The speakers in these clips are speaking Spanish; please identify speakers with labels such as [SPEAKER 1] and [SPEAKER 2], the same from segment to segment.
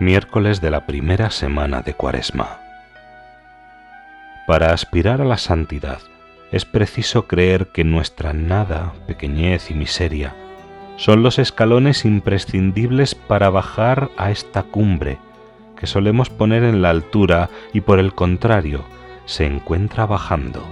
[SPEAKER 1] Miércoles de la primera semana de Cuaresma. Para aspirar a la santidad es preciso creer que nuestra nada, pequeñez y miseria son los escalones imprescindibles para bajar a esta cumbre que solemos poner en la altura y por el contrario se encuentra bajando.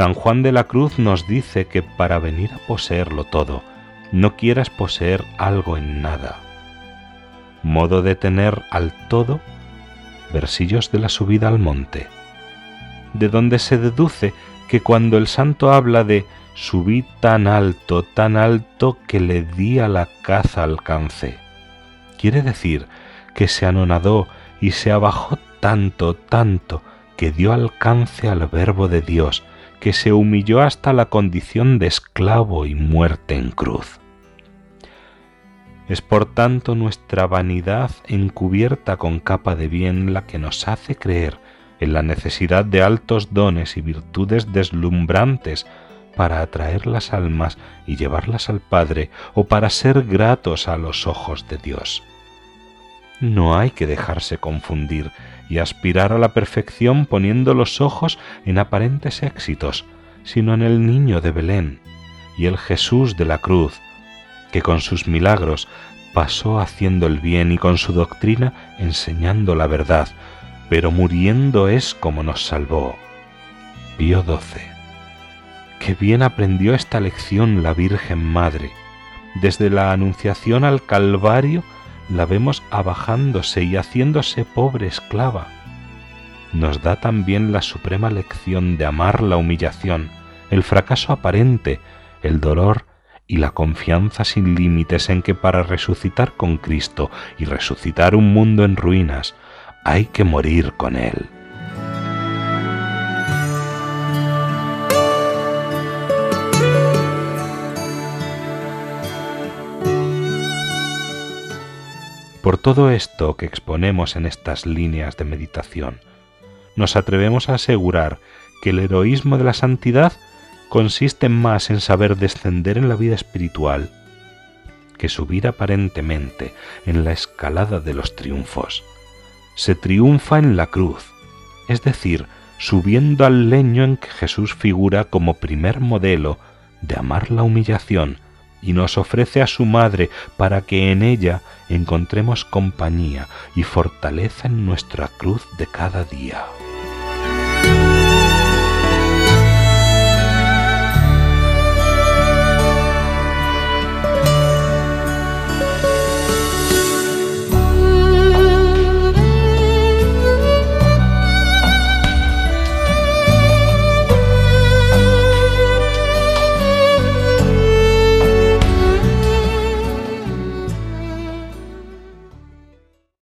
[SPEAKER 1] San Juan de la Cruz nos dice que para venir a poseerlo todo, no quieras poseer algo en nada. Modo de tener al todo versillos de la subida al monte, de donde se deduce que cuando el santo habla de subí tan alto, tan alto que le di a la caza alcance, quiere decir que se anonadó y se abajó tanto, tanto, que dio alcance al verbo de Dios, que se humilló hasta la condición de esclavo y muerte en cruz. Es por tanto nuestra vanidad encubierta con capa de bien la que nos hace creer en la necesidad de altos dones y virtudes deslumbrantes para atraer las almas y llevarlas al Padre o para ser gratos a los ojos de Dios. No hay que dejarse confundir y aspirar a la perfección poniendo los ojos en aparentes éxitos, sino en el niño de Belén y el Jesús de la cruz, que con sus milagros pasó haciendo el bien y con su doctrina enseñando la verdad, pero muriendo es como nos salvó. Pío XII. Qué bien aprendió esta lección la Virgen Madre. Desde la Anunciación al Calvario la vemos abajándose y haciéndose pobre esclava. Nos da también la suprema lección de amar la humillación, el fracaso aparente, el dolor y la confianza sin límites en que para resucitar con Cristo y resucitar un mundo en ruinas hay que morir con Él. Por todo esto que exponemos en estas líneas de meditación, nos atrevemos a asegurar que el heroísmo de la santidad consiste más en saber descender en la vida espiritual que subir aparentemente en la escalada de los triunfos. Se triunfa en la cruz, es decir, subiendo al leño en que Jesús figura como primer modelo de amar la humillación y nos ofrece a su Madre para que en ella encontremos compañía y fortaleza en nuestra cruz de cada día.